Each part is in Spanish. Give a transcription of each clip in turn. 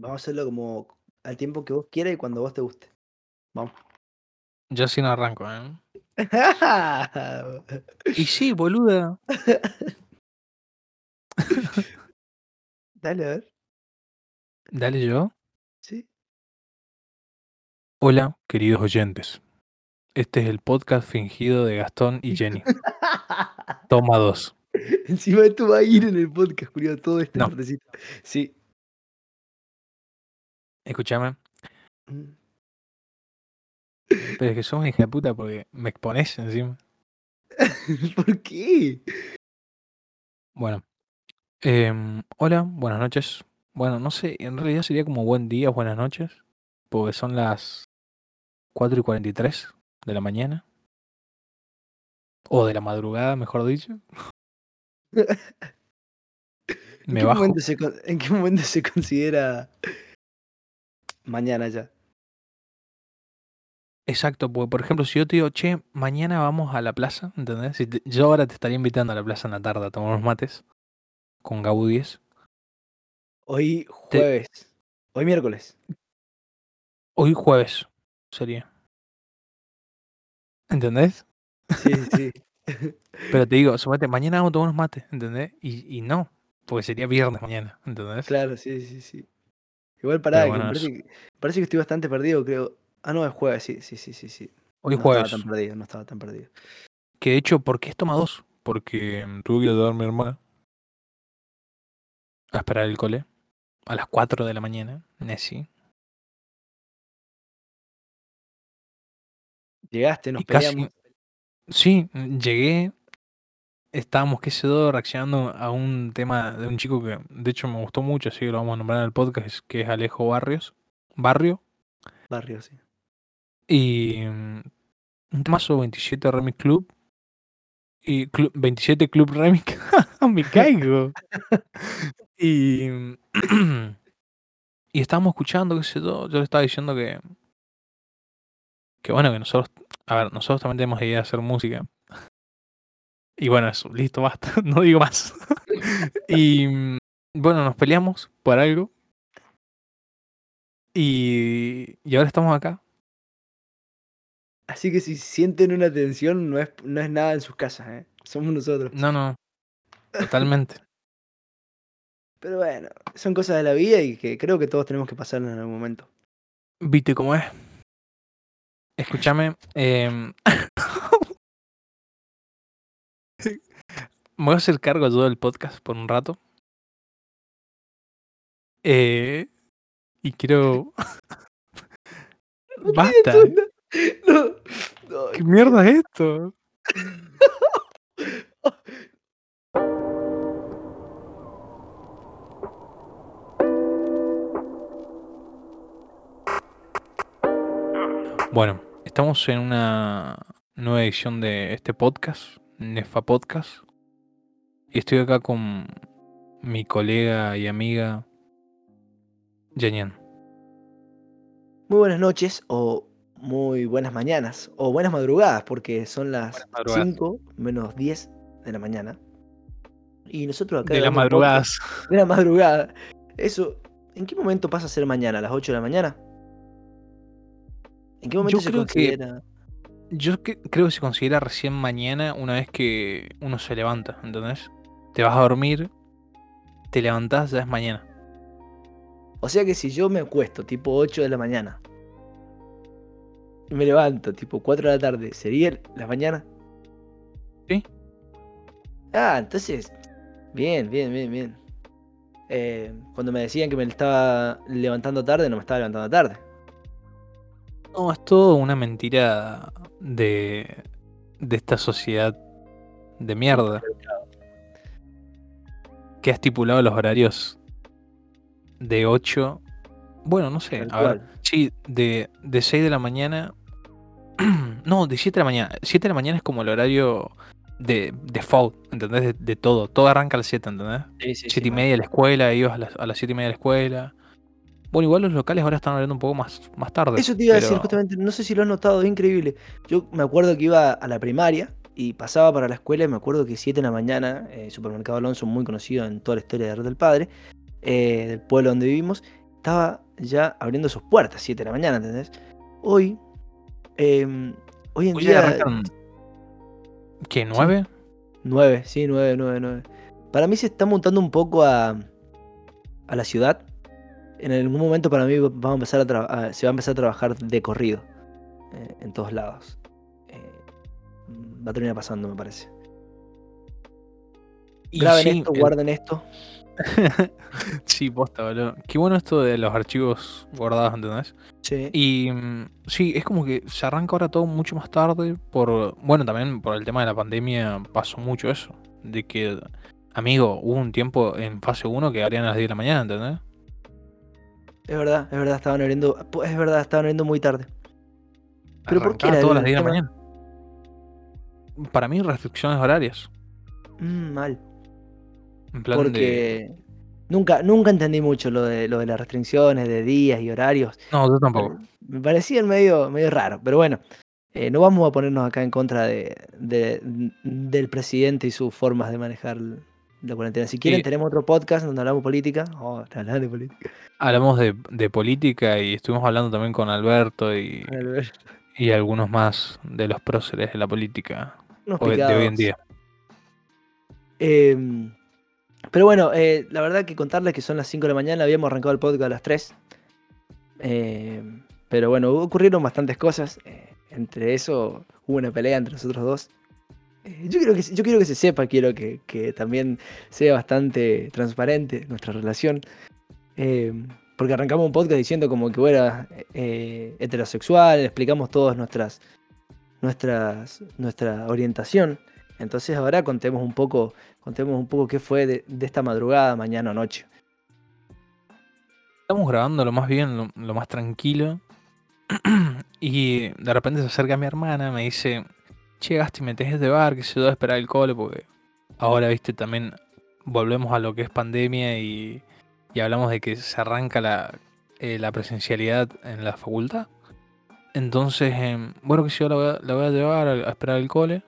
Vamos a hacerlo como al tiempo que vos quieras y cuando vos te guste. Vamos. Yo sí no arranco, ¿eh? Y sí, boluda. Dale, a ver. Dale yo. Sí. Hola, queridos oyentes. Este es el podcast fingido de Gastón y Jenny. Toma dos. Encima esto va a ir en el podcast, Julio, todo este No. partecito. Sí. Escúchame. Mm. Pero es que sos hija de puta porque me expones encima. ¿Por qué? Bueno. em, hola, buenas noches. Bueno, no sé, en realidad sería como buen día, buenas noches. Porque son las 4 y 43 de la mañana. O de la madrugada, mejor dicho. ¿En Me qué, bajo. se, ¿En qué momento se considera mañana ya? Exacto, porque por ejemplo, si yo te digo, che, mañana vamos a la plaza, ¿entendés? Si te- yo ahora te estaría invitando a la plaza en la tarde a tomar unos mates con Gabu 10. Hoy jueves. Hoy miércoles. Hoy jueves sería. ¿Entendés? Sí, sí. Pero te digo, suponete, mañana vamos a tomar unos mates, ¿entendés? Y, y no, porque sería viernes mañana, ¿entendés? claro, sí, sí, sí. Igual pará, que parece, que, parece que estoy bastante perdido, creo. Ah, no, es jueves, sí, sí, sí, sí. sí. Hoy no jueves. estaba tan perdido, no estaba tan perdido. Que de hecho, ¿por qué es toma dos? Porque mm, tuve que ayudar a mi hermana a esperar el cole a las 4 de la mañana, Nessie. Llegaste, nos Y casi, sí, llegué, estábamos, qué sé yo, reaccionando a un tema de un chico que de hecho me gustó mucho, así que lo vamos a nombrar en el podcast, que es Alejo Barrios, Barrio, Barrio, sí. y mm, un temazo 27 Remix Club, y Clu- 27 Club Remix, me caigo. y, mm, y estábamos escuchando, qué sé yo, yo le estaba diciendo que, que bueno, que nosotros, a ver, nosotros también tenemos idea de hacer música. Y bueno, eso, listo, basta, no digo más. y mm, bueno, nos peleamos por algo. Y, y ahora estamos acá. Así que si sienten una tensión, no es, no es nada en sus casas, ¿eh? Somos nosotros. No, no, totalmente. Pero bueno, son cosas de la vida y que creo que todos tenemos que pasar en algún momento. ¿Viste cómo es? Escúchame. em, me voy a hacer cargo yo del podcast por un rato. Eh, y quiero. Basta. No, no, ¿Qué mierda es esto? Bueno, estamos en una nueva edición de este podcast, Nefa Podcast. Y estoy acá con mi colega y amiga Yenian. Muy buenas noches o muy buenas mañanas o buenas madrugadas porque son las Buenas madrugadas. 5 menos 10 de la mañana. Y nosotros acá De las madrugadas. de la madrugada. Eso, ¿en qué momento pasa a ser mañana? ¿A las 8 de la mañana? ¿En qué momento Yo se creo que- considera? Yo que- creo que se considera recién mañana una vez que uno se levanta, ¿entendés? Te vas a dormir, te levantás, ya es mañana. O sea que si yo me acuesto tipo 8 de la mañana y me levanto tipo 4 de la tarde, ¿sería la mañana? Sí. Ah, entonces, bien, bien, bien, bien. Eh, cuando me decían que me estaba levantando tarde, no me estaba levantando tarde. No, es todo una mentira de, de esta sociedad de mierda que ha estipulado los horarios de 8. Bueno, no sé, a ver. Sí, de, de 6 de la mañana. no, de 7 de la mañana. 7 de la mañana es como el horario de default, ¿entendés? De, de todo. Todo arranca a las 7, ¿entendés? Sí, sí, 7 sí, y media a la escuela, ibas a las, a las 7 y media a la escuela. Bueno, igual los locales ahora están abriendo un poco más, más tarde. Eso te iba a decir justamente, no sé si lo has notado, es increíble. Yo me acuerdo que iba a la primaria y pasaba para la escuela y me acuerdo que 7 de la mañana, eh, Supermercado Alonso, muy conocido en toda la historia de Red del Padre, eh, del pueblo donde vivimos, estaba ya abriendo sus puertas, 7 de la mañana, ¿entendés? Hoy, em, hoy en Hoy día. ¿Qué? ¿Nueve? 9, sí, 9, 9, 9. Para mí se está montando un poco a, a la ciudad. En algún momento para mí vamos a empezar a a- se va a empezar a trabajar de corrido eh, en todos lados. Va a terminar pasando, me parece. Y Graben sí, esto, el- guarden esto. sí, posta, boludo. Qué bueno esto de los archivos guardados, ¿entendés? Sí. Y mm, sí, es como que se arranca ahora todo mucho más tarde por, bueno, también por el tema de la pandemia pasó mucho eso, de que, amigo, hubo un tiempo en fase 1 que abrían a las 10 de la mañana, ¿entendés? Es verdad, es verdad, estaban abriendo. Es verdad, estaban abriendo muy tarde. ¿Pero por qué era todas las 10 de la mañana. Para mí, restricciones horarias. Mm, mal. En plan de... Porque nunca, nunca entendí mucho lo de, lo de las restricciones de días y horarios. No, yo tampoco. Me parecía medio, medio raro, pero bueno, eh, no vamos a ponernos acá en contra de, de- del presidente y sus formas de manejar la cuarentena. Si quieren, Sí. tenemos otro podcast donde hablamos política. Oh, hablando de política. Hablamos de, de política y estuvimos hablando también con Alberto y, y algunos más de los próceres de la política Unos hoy- de hoy en día. Em, pero bueno, eh, la verdad que contarles que son las 5 de la mañana, habíamos arrancado el podcast a las 3. Em, pero bueno, ocurrieron bastantes cosas. eh, entre eso hubo una pelea entre nosotros dos. Eh, yo, quiero que, yo quiero que se sepa, quiero que, que también sea bastante transparente nuestra relación. Em, porque arrancamos un podcast diciendo como que bueno, heterosexual, explicamos todas nuestras, nuestra orientación. Entonces ahora contemos un poco, contemos un poco qué fue de, esta madrugada, mañana o noche. Estamos grabando lo más bien, lo, más tranquilo. y de repente se acerca mi hermana, me dice, che, Gasti, me de bar, que se yo, a esperar el cole, porque ahora, viste, también volvemos a lo que es pandemia y, y hablamos de que se arranca la, eh, la presencialidad en la facultad. Entonces, em, bueno, que si yo la voy, a, la voy a llevar a, a esperar el cole.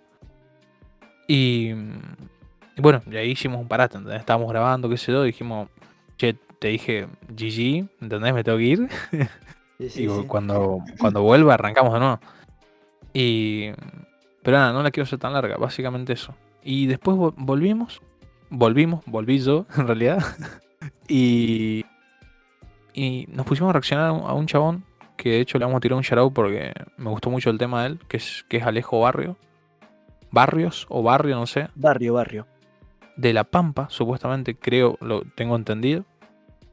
Y, y bueno, y ahí hicimos un parate, ¿entendés? Estábamos grabando, qué sé yo, dijimos, che, te dije GG, ¿entendés? Me tengo que ir. Sí, y sí, cuando, cuando vuelva arrancamos de nuevo. Y. Pero nada, no la quiero hacer tan larga, básicamente eso. Y después vo- volvimos. Volvimos, volví yo, en realidad. y. Y nos pusimos a reaccionar a un chabón. Que de hecho le vamos a tirar un shoutout porque me gustó mucho el tema de él. Que es, que es Alejo Barrio. Barrios o Barrio, no sé. Barrio, barrio. De La Pampa, supuestamente, creo, lo tengo entendido.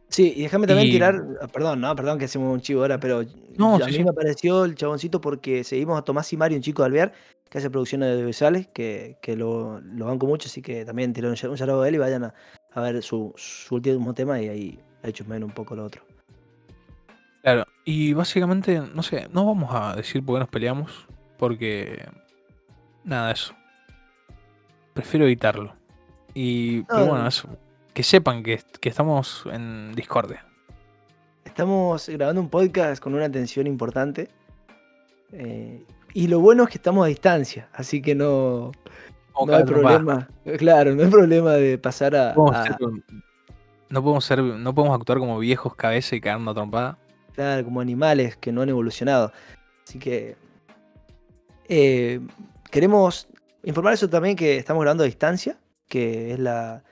Sí, y déjame también Y- tirar, ah, perdón, no, perdón que hacemos un chivo ahora, pero No, a sí, mí sí. me apareció el chaboncito porque seguimos a Tomás y Mario, un chico de Alvear, que hace producciones audiovisuales, que, que lo, lo banco mucho, así que también tiré un, saludo a él y vayan a, a ver su, su último tema y ahí he hecho menos un poco lo otro. Claro, y básicamente, no sé, no vamos a decir por qué nos peleamos, porque nada, eso. Prefiero evitarlo. Y, pero No, bueno, no. eso. Que sepan que, que estamos en Discordia. Estamos grabando un podcast con una atención importante. eh, y lo bueno es que estamos a distancia, así que no, no hay problema. Claro, no hay problema de pasar a. No podemos, a- ser, no podemos ser, no podemos actuar como viejos cabeza y caernos a trompada. Claro, como animales que no han evolucionado. Así que. eh, queremos informar eso también que estamos grabando a distancia, que es la,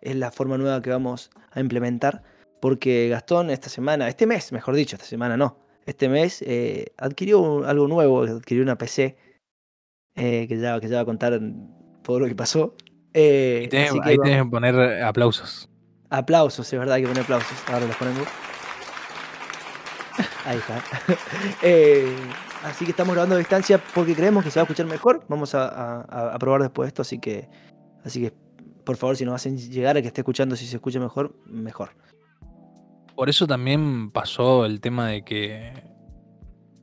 es la forma nueva que vamos a implementar. Porque Gastón esta semana, este mes, mejor dicho, esta semana no, este mes eh, adquirió un- algo nuevo, adquirió una PC, eh, que, ya, que ya va a contar todo lo que pasó. Y tenés- que ahí vamos- poner aplausos. Aplausos, es verdad, hay que poner aplausos. Ahora los ponemos. Ahí está. Eh, así que estamos grabando a distancia porque creemos que se va a escuchar mejor. Vamos a, a- a probar después esto, así que, así que por favor, si nos hacen llegar a que esté escuchando, si se escucha mejor, mejor. Por eso también pasó el tema de que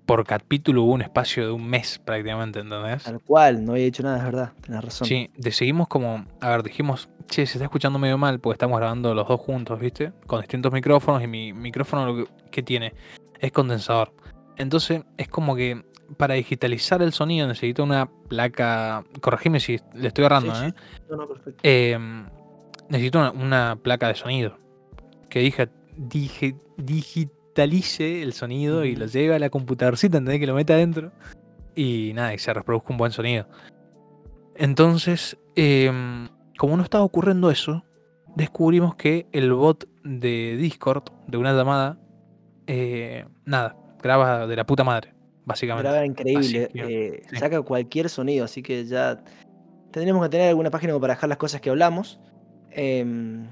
por capítulo hubo un espacio de un mes prácticamente, ¿entendés? Tal cual, no había dicho nada, es verdad, tenés razón. Sí, decidimos como, a ver, dijimos, che, se está escuchando medio mal porque estamos grabando los dos juntos, ¿viste? Con distintos micrófonos y mi micrófono lo que, que tiene es condensador. Entonces es como que para digitalizar el sonido necesito una placa, corregime si le estoy agarrando, Sí, ¿eh? sí. No, no, perfecto. Eh, necesito una, una placa de sonido. Que dije, digi- digitalice el sonido y lo lleve a la computadorcita, ¿entendés? Que lo meta adentro. Y nada, y se reproduzca un buen sonido. Entonces, em, como no estaba ocurriendo eso, descubrimos que el bot de Discord, de una llamada, eh, nada, graba de la puta madre, básicamente. Graba increíble, que, eh, sí. saca cualquier sonido, así que ya tendríamos que tener alguna página como para dejar las cosas que hablamos. em,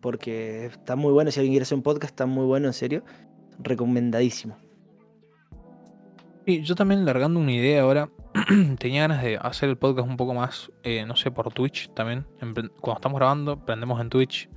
porque está muy bueno, si alguien quiere hacer un podcast, está muy bueno, en serio. Recomendadísimo. Sí, yo también largando una idea ahora, tenía ganas de hacer el podcast un poco más, eh, no sé, por Twitch también. En Cuando estamos grabando, prendemos en Twitch.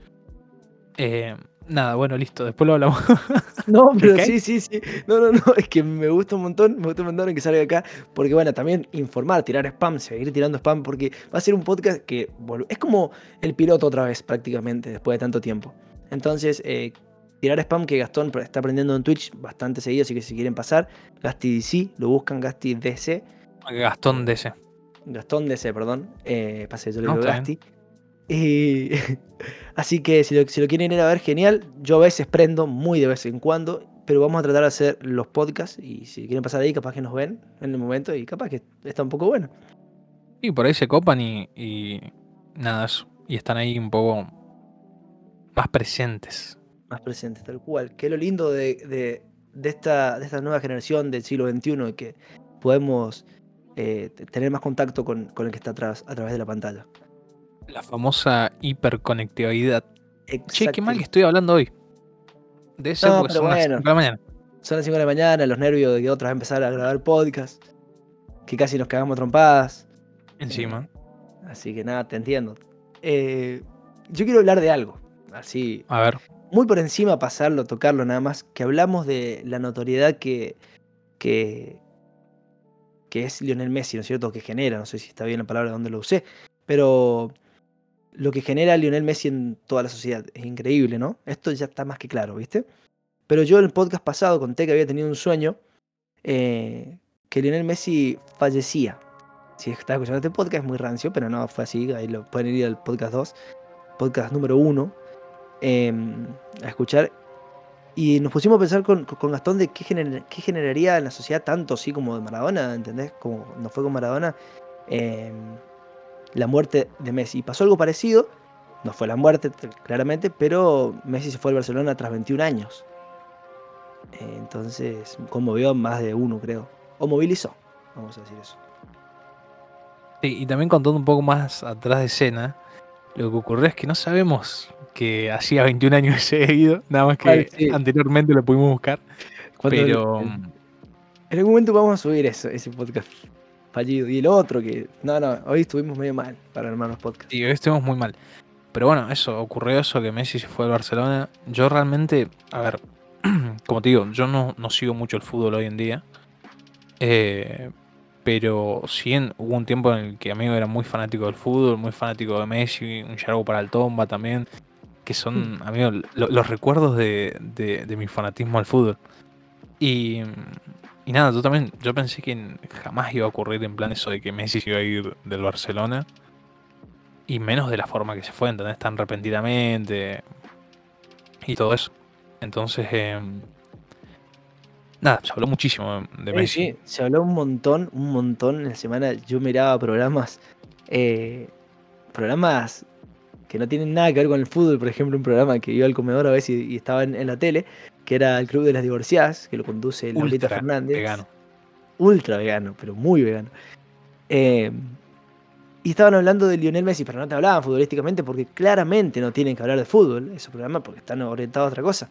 Eh, nada, bueno, listo, después lo hablamos. No, pero sí, sí, sí. No, no, no, es que me gusta un montón, me gusta un montón que salga acá, porque bueno, también informar, tirar spam, seguir tirando spam, porque va a ser un podcast que es como el piloto otra vez prácticamente, después de tanto tiempo. Entonces, eh, tirar spam que Gastón está aprendiendo en Twitch bastante seguido, así que si quieren pasar, Gasti DC, lo buscan Gasti DC, Gastón DC. Gastón DC, perdón, eh, pase, yo le digo Gasti. Y así que si lo, si lo quieren ir a ver, genial. Yo a veces prendo, muy de vez en cuando, pero vamos a tratar de hacer los podcasts. Y si quieren pasar ahí, capaz que nos ven en el momento y capaz que está un poco bueno. Y por ahí se copan y, y nada. Y están ahí un poco más presentes. Más presentes, tal cual. Que es lo lindo de, de- de esta, de esta nueva generación del siglo XXI, que podemos eh, tener más contacto con, con el que está atrás, a través de la pantalla. La famosa hiperconectividad. Che, qué mal que Exacto. estoy hablando hoy. De eso No, porque son las bueno. 5 de la mañana. Son las 5 de la mañana, los nervios de que otras empezar a grabar podcast, que casi nos cagamos trompadas. Encima. Así que nada, te entiendo. Eh, yo quiero hablar de algo, así, A ver. muy por encima, pasarlo, tocarlo nada más, que hablamos de la notoriedad que, que, que es Lionel Messi, ¿no es cierto? Que genera, no sé si está bien la palabra donde lo usé, pero lo que genera Lionel Messi en toda la sociedad es increíble, ¿no? Esto ya está más que claro, ¿viste? Pero yo en el podcast pasado conté que había tenido un sueño eh, que Lionel Messi fallecía. Si estás escuchando este podcast es muy rancio, pero no fue así. Ahí lo pueden ir al podcast 2, podcast número 1, a escuchar. Y nos pusimos a pensar con, con Gastón de qué, gener- qué generaría en la sociedad tanto así como de Maradona, ¿entendés? Como no fue con Maradona, eh, la muerte de Messi. Pasó algo parecido, no fue la muerte claramente, pero Messi se fue al Barcelona tras 21 años. Entonces conmovió a más de uno, creo. O movilizó, vamos a decir eso. Sí, y también contando un poco más atrás de escena, lo que ocurrió es que no sabemos que hacía 21 años se había ido, nada más que Ay, sí. anteriormente lo pudimos buscar. Pero En en algún momento vamos a subir eso, ese podcast fallido. Y el otro que. No, no, hoy estuvimos medio mal para armar los podcasts. sí, hoy estuvimos muy mal. Pero bueno, eso, ocurrió eso, que Messi se fue al Barcelona. Yo realmente, a ver, como te digo, yo no, no sigo mucho el fútbol hoy en día. Eh, pero sí en- hubo un tiempo en el que amigo era muy fanático del fútbol, muy fanático de Messi, un yargo para el tomba también. Que son, amigo, lo- los recuerdos de, de- de mi fanatismo al fútbol. Y, y nada, yo también, yo pensé que jamás iba a ocurrir en plan eso de que Messi se iba a ir del Barcelona. Y menos de la forma que se fue, ¿entendés? Tan repentinamente. Y todo eso. Entonces, em, nada, se habló muchísimo de Sí, Messi. sí, se habló un montón, un montón en la semana. Yo miraba programas, eh, programas que no tienen nada que ver con el fútbol. Por ejemplo, un programa que iba al comedor a veces y, y estaba en, en la tele, que era el Club de las Divorciadas, que lo conduce Laurita Ultra Fernández. vegano. Ultra vegano, pero muy vegano. Eh, y estaban hablando de Lionel Messi, pero no te hablaban futbolísticamente porque claramente no tienen que hablar de fútbol, esos programas, porque están orientados a otra cosa.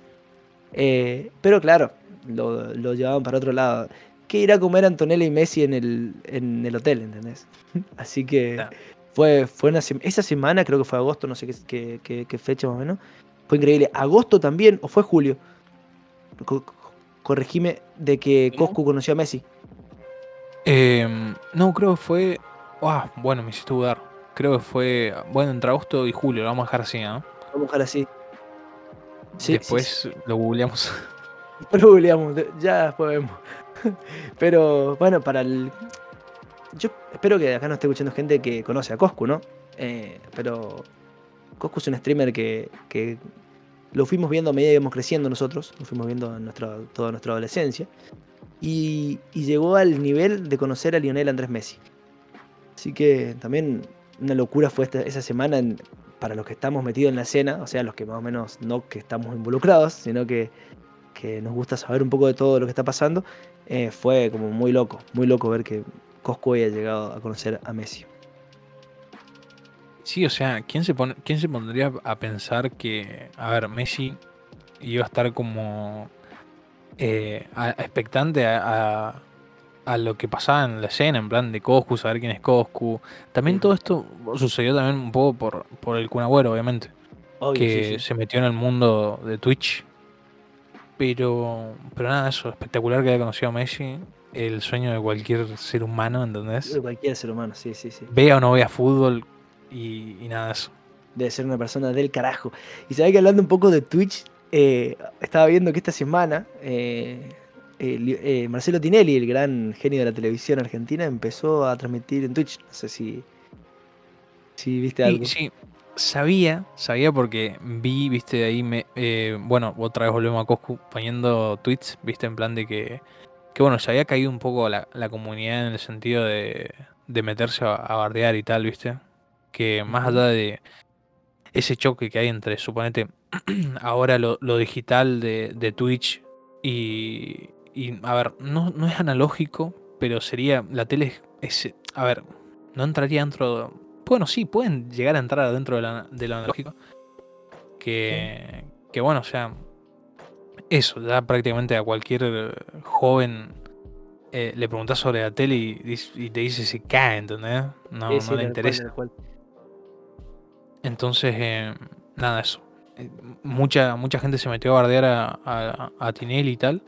Eh, pero claro, lo, lo llevaban para otro lado. ¿Qué irá a comer Antonella y Messi en el, en el hotel, entendés? Así que Claro. fue, fue una esa semana, creo que fue agosto, no sé qué, qué- qué- qué fecha más o menos. Fue increíble. ¿Agosto también o fue julio? Co- co- corregime de que. Coscu conoció a Messi. Em, no, creo que fue. Ah, bueno, me hiciste dudar. Creo que fue. Bueno, entre agosto y julio, lo vamos a dejar así, ¿no? Vamos a dejar así. Sí, sí, Después sí. lo googleamos. Después lo googleamos, ya después vemos. Pero bueno, para el. Yo espero que acá no esté escuchando gente que conoce a Coscu, ¿no? Eh, pero Coscu es un streamer que, que lo fuimos viendo a medida que íbamos creciendo nosotros, lo fuimos viendo en nuestra, toda nuestra adolescencia, y, llegó al nivel de conocer a Lionel Andrés Messi. Así que también una locura fue esa semana para los que estamos metidos en la escena, o sea, los que más o menos no que estamos involucrados, sino que, que nos gusta saber un poco de todo lo que está pasando. eh, fue como muy loco, muy loco ver que Cosco haya llegado a conocer a Messi. Sí, o sea, ¿quién se, pone, ¿quién se pondría a pensar que, a ver, Messi iba a estar como eh, a- expectante a, a- a lo que pasaba en la escena, en plan de Coscu, saber quién es Coscu? También todo esto sucedió también un poco por, por el Kun Agüero, obviamente, Obvio, que sí, sí. se metió en el mundo de Twitch. Pero, pero nada, eso, espectacular que haya conocido a Messi, el sueño de cualquier ser humano, ¿entendés? De cualquier ser humano, sí, sí, sí. Vea o no vea fútbol y, y nada eso. Debe ser una persona del carajo. Y sabés que hablando un poco de Twitch, eh, estaba viendo que esta semana eh, eh, Marcelo Tinelli, el gran genio de la televisión argentina, empezó a transmitir en Twitch. No sé si, si viste algo. Sí, sabía, sabía porque vi, viste, ahí me. eh, bueno, otra vez volvemos a Coscu poniendo tweets, viste, en plan de que. Que bueno, se había caído un poco la, la comunidad en el sentido de, de meterse a, a bardear y tal, viste. Que más allá de ese choque que hay entre, suponete, ahora lo, lo digital de, de Twitch y, y, a ver, no, no es analógico, pero sería, la tele es, es- a ver, no entraría dentro, bueno, sí, pueden llegar a entrar dentro de, la- de lo analógico, que, que bueno, o sea, eso, ya prácticamente a cualquier joven eh, le preguntas sobre la tele y, y te dice se cae, ¿entendés? No, Sí, sí, no le interesa. cual. Entonces, eh, nada, eso. Eh, Mucha, mucha gente se metió a bardear a, a, a Tinelli y tal.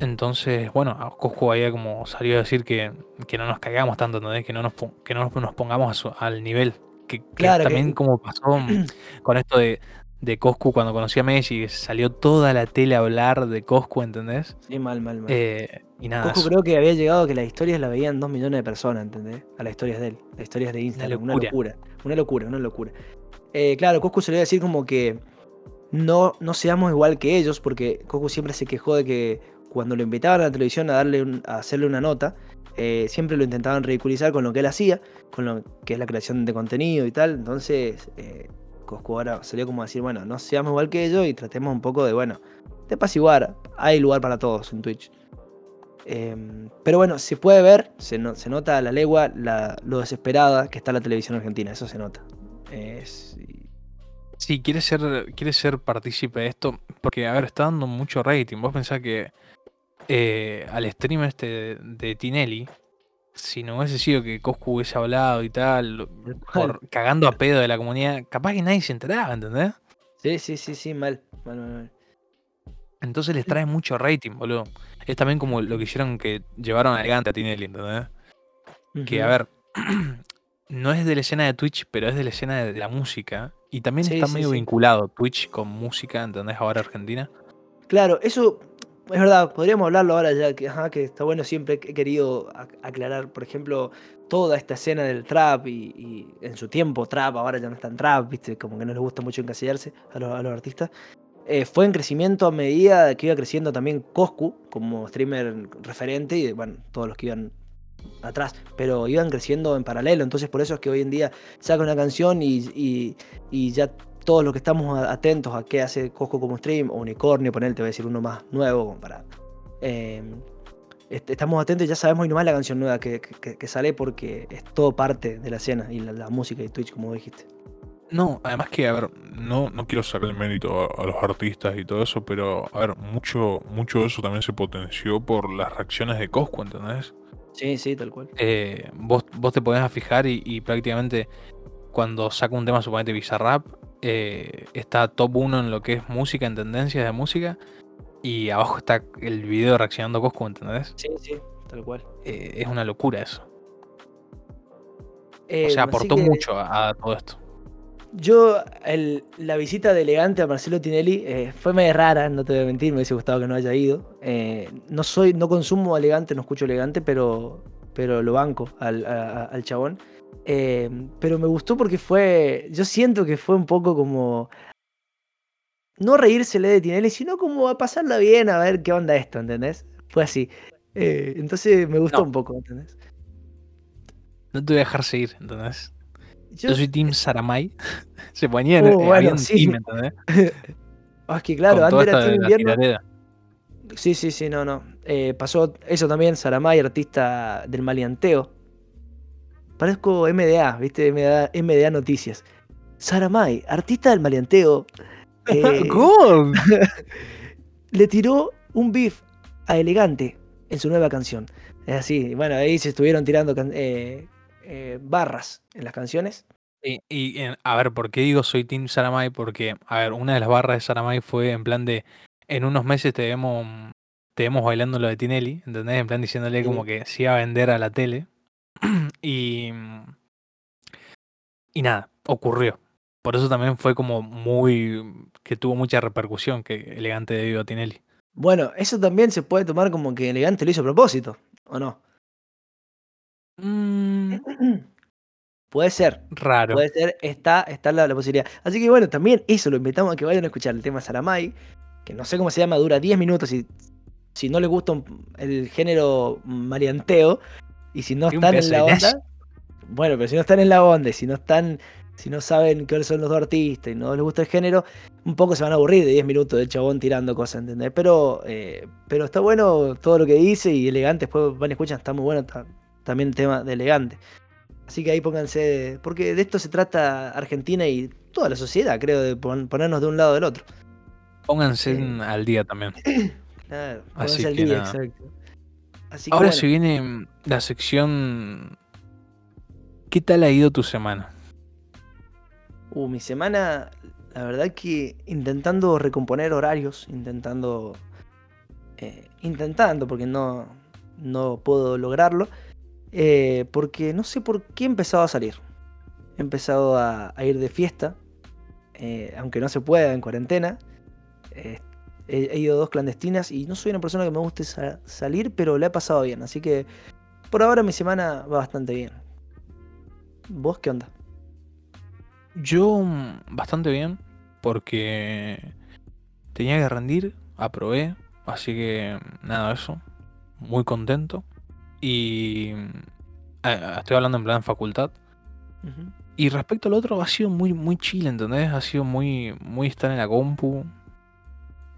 Entonces, bueno, a Cosco había como salió a decir que, que no nos caigamos tanto, ¿entendés? Que no nos, que no nos, pongamos a su- al nivel. Que, que Claro, que- también como pasó con esto de, de Coscu cuando conocí a Messi, salió toda la tele a hablar de Coscu, ¿entendés? Sí, mal, mal, mal. Eh, y nada, Coscu eso. creo que había llegado a que las historias las veían dos millones de personas, ¿entendés? A las historias de él, las historias de Instagram, una locura. locura. Una locura, una locura. Eh, claro, Coscu a decir como que no, no seamos igual que ellos, porque Coscu siempre se quejó de que cuando lo invitaban a la televisión a, darle a hacerle una nota, eh, siempre lo intentaban ridiculizar con lo que él hacía, con lo que es la creación de contenido y tal. Entonces, eh, ahora salió como a decir, bueno, no seamos igual que ellos y tratemos un poco de, bueno, de apaciguar. Hay lugar para todos en Twitch. Em, pero bueno, se puede ver, se, se nota a la legua la- lo desesperada que está la televisión argentina, eso se nota. Es- Sí, quiere ser, quiere ser partícipe de esto, porque, a ver, está dando mucho rating. Vos pensás que eh, al stream este de, de Tinelli, si no hubiese sido que Coscu hubiese hablado y tal, por, cagando a pedo de la comunidad, capaz que nadie se enteraba, ¿entendés? sí, sí, sí, sí, mal. mal, mal, mal. Entonces les trae mucho rating, boludo. Es también como lo que hicieron que llevaron elegante a Tinelli, ¿entendés? Que, a ver, no es de la escena de Twitch, pero es de la escena de, la música. Y también Sí, está sí, medio sí. vinculado Twitch con música, ¿entendés? Ahora Argentina. Claro, eso es verdad, podríamos hablarlo ahora ya, que, ajá, que está bueno, siempre he querido ac- aclarar, por ejemplo, toda esta escena del trap y, y en su tiempo trap, ahora ya no es tan trap, viste, como que no les gusta mucho encasillarse a los, a los artistas. Eh, fue en crecimiento a medida que iba creciendo también Coscu como streamer referente y bueno, todos los que iban atrás, pero iban creciendo en paralelo, entonces por eso es que hoy en día saca una canción y, y- ya todos los que estamos atentos a qué hace Cosco como stream, o Unicornio, poner, te voy a decir uno más nuevo para... est- estamos atentos y ya sabemos y nomás la canción nueva que, que- sale porque es todo parte de la escena y la, música y Twitch, como dijiste. No, además que, a ver, no, no quiero sacar el mérito a, los artistas y todo eso, pero, a ver, mucho, mucho de eso también se potenció por las reacciones de Coscu, ¿entendés? Sí, sí, tal cual. Eh, vos, vos te podés a fijar y, y prácticamente cuando saca un tema, suponete Bizarrap, eh, está top 1 en lo que es música, en tendencias de música, y abajo está el video reaccionando Coscu, ¿entendés? Sí, sí, tal cual. Eh, es una locura eso. Eh, O sea, aportó que mucho a, a todo esto. Yo, el- la visita de Elegante a Marcelo Tinelli eh, fue medio rara, no te voy a mentir, me hubiese gustado que no haya ido. Eh, no soy, no consumo Elegante, no escucho Elegante, pero, pero lo banco al, a- al chabón. Eh, pero me gustó porque fue, yo siento que fue un poco como no reírsele de Tinelli, sino como a pasarla bien, a ver qué onda esto, ¿entendés? Fue así. Entonces me gustó No. un poco, ¿entendés? No te voy a dejar seguir, ¿entendés? Yo, Yo- soy Team Saramay. Se ponían, Uh, eh, bueno, un sí. team, ¿entendés? Ah, es que claro, Con antes era Team Invierno. tirareda. Sí, sí, sí, no, no. Eh, pasó eso también, Saramay, artista del maleanteo. Parezco MDA, ¿viste? MDA, MDA Noticias. Saramay, artista del maleanteo. eh, ¡Gol! le tiró un beef a Elegante en su nueva canción. Es así, bueno, ahí se estuvieron tirando eh, eh, barras en las canciones. Y, y, a ver, ¿por qué digo soy Team Saramay? Porque, a ver, una de las barras de Saramay fue en plan de, en unos meses te vemos, te vemos bailando lo de Tinelli, ¿entendés? En plan diciéndole Sí. como que se iba a vender a la tele. y, y nada, ocurrió. Por eso también fue como muy, que tuvo mucha repercusión que Elegante debido a Tinelli. Bueno, eso también se puede tomar como que Elegante lo hizo a propósito, ¿o no? Mm, Puede ser. raro. Puede ser, está, está la, la posibilidad. Así que bueno, también eso lo invitamos a que vayan a escuchar el tema Saramay, que no sé cómo se llama, dura 10 minutos y si no les gusta un- el género marianteo y si no están en la onda, bueno, pero si no están en la onda y si no están, si no saben cuáles son los dos artistas y no les gusta el género, un poco se van a aburrir de 10 minutos del chabón tirando cosas, ¿entendés? Pero, eh, pero está bueno todo lo que dice y elegante, después van y escuchan, está muy bueno también el tema de elegante. Así que ahí pónganse, porque de esto se trata Argentina y toda la sociedad, creo, de pon- ponernos de un lado del otro. Pónganse Eh, al día también. Claro, Así ponerse al día, nada. exacto. Así Ahora bueno, se viene la sección. ¿Qué tal ha ido tu semana? uh, mi semana, la verdad que intentando recomponer horarios, intentando, eh, intentando, porque no, no puedo lograrlo, eh, porque no sé por qué he empezado a salir. He empezado a, ir de fiesta, eh, aunque no se pueda en cuarentena. Eh, he, ido dos clandestinas y no soy una persona que me guste sa- salir, pero le he pasado bien. Así que por ahora mi semana va bastante bien. ¿Vos qué onda? Yo mm, bastante bien, porque tenía que rendir, aprobé, así que nada, eso. Muy contento. Y estoy hablando en plan facultad. Y respecto al otro, ha sido muy, muy chill, ¿entendés? Ha sido muy, muy estar en la compu.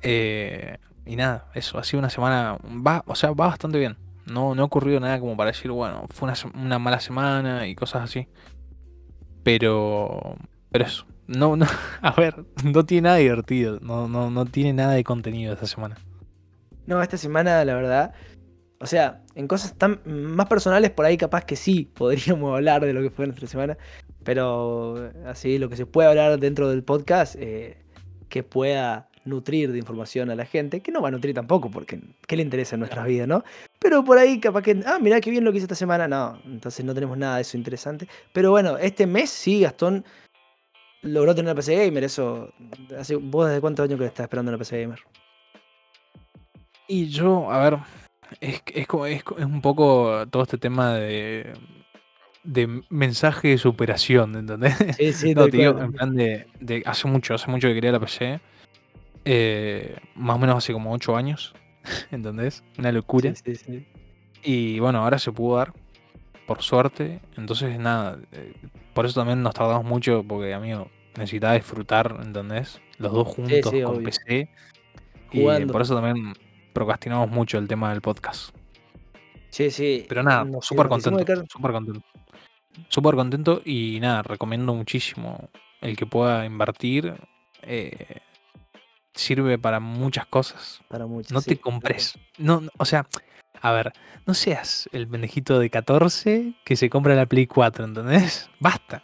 Eh, y nada, eso, ha sido una semana, va, o sea, va bastante bien. No, no ha ocurrido nada como para decir, bueno, fue una, una mala semana y cosas así. Pero, pero eso, no, no, a ver, no tiene nada divertido, no, no, no tiene nada de contenido esta semana. No, esta semana, la verdad. O sea, en cosas tan más personales, por ahí capaz que sí podríamos hablar de lo que fue nuestra semana. Pero así, lo que se puede hablar dentro del podcast, eh, que pueda nutrir de información a la gente, que no va a nutrir tampoco, porque ¿qué le interesa en nuestras vidas, no? Pero por ahí capaz que, ah, mirá qué bien lo que hice esta semana. No, entonces no tenemos nada de eso interesante. Pero bueno, este mes sí, Gastón logró tener una PC Gamer. Eso, hace- ¿vos desde cuántos años que estás esperando una PC Gamer? Y yo, a ver, es, es, es, es un poco todo este tema de, de mensaje de superación, ¿entendés? Sí, sí, No, te digo, cual. en plan de, de hace mucho, hace mucho que quería la PC. eh, más o menos hace como 8 años, ¿entendés? Una locura. Sí, sí, sí. Y bueno, ahora se pudo dar, por suerte. Entonces, nada, eh, por eso también nos tardamos mucho, porque, amigo, necesitaba disfrutar, ¿entendés? Los dos juntos con obvio. PC. Y por eso también procrastinamos mucho el tema del podcast. Sí, sí. Pero nada, súper contento, súper contento. Súper contento y nada, recomiendo muchísimo el que pueda invertir. eh, sirve para muchas cosas. para muchos. No sí, te compres. No, no, o sea, a ver, no seas el pendejito de 14 que se compra la Play 4, ¿entendés? Basta.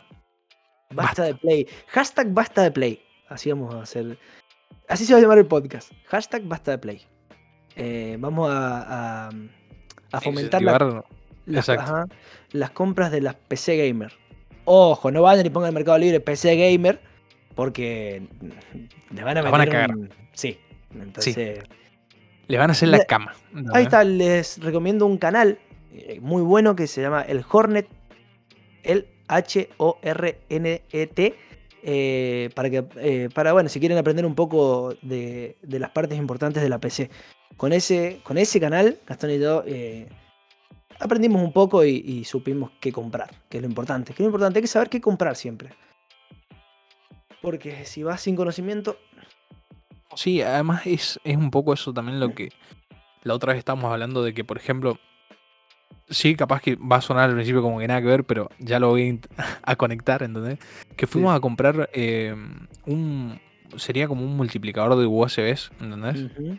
Basta de play. Hashtag basta de play. Así vamos a hacer. Así se va a llamar el podcast. Hashtag basta de play. Eh, vamos a, a, a fomentar la- las, exacto. ajá, las compras de las PC gamer. Ojo, no vayan y pongan en el Mercado Libre PC gamer porque le van a van a cagar. un- Sí. Entonces, Le van a hacer la Le- cama. Ahí está, les recomiendo un canal eh, muy bueno que se llama El Hornet, el H-O-R-N-E-T, eh, para que, eh, para bueno, si quieren aprender un poco de, de las partes importantes de la PC. Con ese, con ese canal, Gastón y yo eh, aprendimos un poco y, y supimos qué comprar, que es lo importante. Que es lo importante, hay que saber qué comprar siempre. Porque si vas sin conocimiento, Sí, además es, es un poco eso también lo que la otra vez estábamos hablando de que, por ejemplo, sí, capaz que va a sonar al principio como que nada que ver, pero ya lo voy a conectar, ¿entendés? Que fuimos a comprar eh, un. Sería como un multiplicador de USBs, ¿entendés? ujú,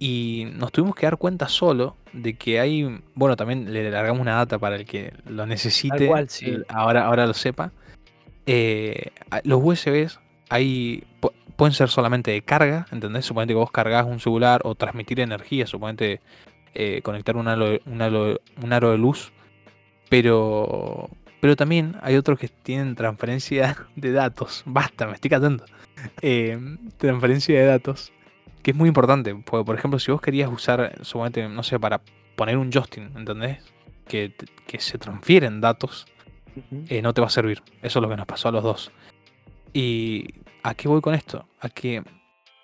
Y nos tuvimos que dar cuenta solo de que hay. Bueno, también le largamos una data para el que lo necesite. cual, sí. ahora, ahora lo sepa. Eh, los USBs hay, pu- pueden ser solamente de carga, ¿entendés? Suponete que vos cargas un celular o transmitir energía, suponete eh, conectar un aro, de- un, aro, un aro de luz. Pero, pero también hay otros que tienen transferencia de datos. Basta, me estoy catando. Eh, transferencia de datos. Que es muy importante. Porque, por ejemplo, si vos querías usar, suponete, no sé, para poner un Justin, ¿entendés? Que, que se transfieren datos eh, no te va a servir. Eso es lo que nos pasó a los dos. ¿Y a qué voy con esto? A que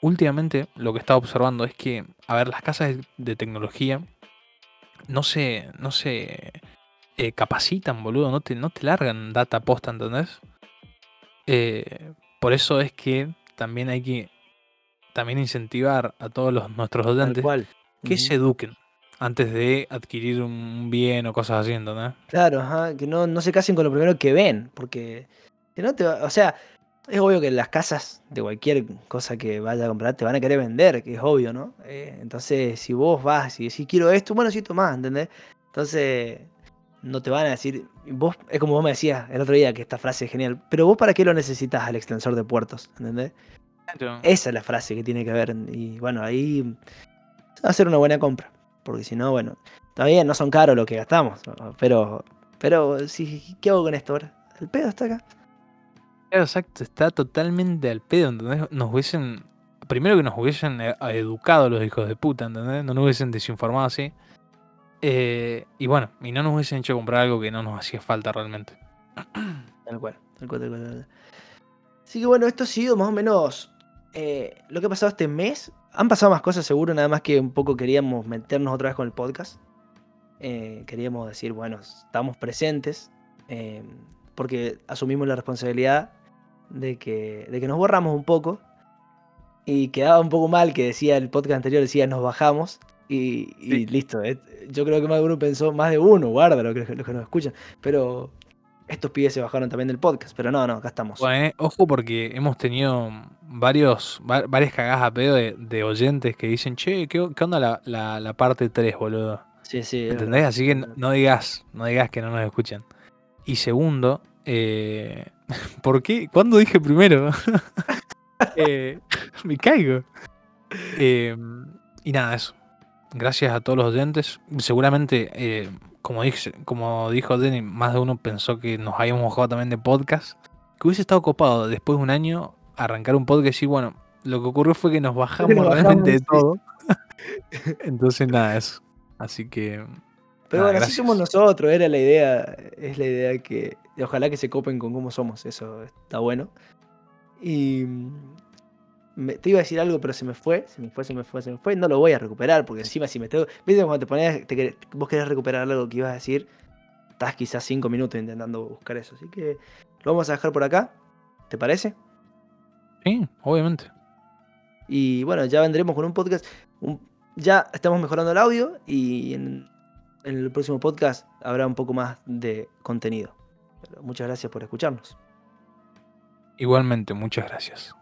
últimamente lo que estaba observando es que, a ver, las casas de, de tecnología no se, no se eh, capacitan, boludo, no te, no te largan data posta, ¿entendés? Eh, por eso es que también hay que también incentivar a todos los, nuestros Tal docentes cual. que Ujú. se eduquen antes de adquirir un bien o cosas así, ¿entendés? Claro, ajá, que no, no se casen con lo primero que ven, porque si no te va- o sea, es obvio que las casas de cualquier cosa que vaya a comprar te van a querer vender, que es obvio, ¿no? Eh, entonces, si vos vas y decís quiero esto, bueno, sí, tomás, ¿entendés? Entonces, no te van a decir, vos, es como vos me decías el otro día, que esta frase es genial, pero vos para qué lo necesitas al extensor de puertos, ¿entendés? Esa es la frase que tiene que haber, y bueno, ahí va a ser una buena compra, porque si no, bueno, bien, no son caros lo que gastamos, pero, pero, sí, ¿qué hago con esto ahora? El pedo está acá. Claro, exacto, está totalmente al pedo, ¿entendés? Nos hubiesen. Primero que nos hubiesen eh, educado los hijos de puta, ¿entendés? No nos hubiesen desinformado así. Eh, y bueno, y no nos hubiesen hecho comprar algo que no nos hacía falta realmente. Tal cual, tal cual, tal cual. Así que bueno, esto ha sido más o menos eh, lo que ha pasado este mes. Han pasado más cosas seguro, nada más que un poco queríamos meternos otra vez con el podcast. Eh, queríamos decir, bueno, estamos presentes, eh, porque asumimos la responsabilidad de que, de que nos borramos un poco. Y quedaba un poco mal que decía el podcast anterior, decía nos bajamos. Y, y Sí. listo. Yo creo que más de uno pensó, más de uno, guarda lo que, los que nos escuchan. Pero estos pibes se bajaron también del podcast. Pero no, no, acá estamos. Bueno, eh, ojo porque hemos tenido varios, va- varias cagadas a pedo de, de oyentes que dicen, che, ¿qué, qué onda la, la, la parte 3, boludo? Sí, sí. ¿Entendés? Así que no, digas, no digas que no nos escuchan. Y segundo, eh, ¿por qué? ¿Cuándo dije primero? Eh, me caigo. Eh, y nada, eso. Gracias a todos los oyentes. Seguramente, como, dije, como dijo Denny, más de uno pensó que nos habíamos bajado también de podcast. Que hubiese estado copado después de un año arrancar un podcast y bueno, lo que ocurrió fue que nos bajamos nos realmente de todo. Entonces, nada, eso. Así que. Pero nada, bueno, así somos nosotros. Era la idea. Es la idea que. Ojalá que se copen con cómo somos. Eso está bueno. Y. me- te iba a decir algo, pero se me fue. Se me fue, se me fue, se me fue. No lo voy a recuperar. Porque encima, si me tengo. ¿Viste cuando te pones. te vos querés recuperar algo que ibas a decir? Estás quizás cinco minutos intentando buscar eso. Así que lo vamos a dejar por acá. ¿Te parece? Sí, obviamente. Y bueno, ya vendremos con un podcast. un- ya estamos mejorando el audio y en, en el próximo podcast habrá un poco más de contenido. Pero muchas gracias por escucharnos. Igualmente, muchas gracias.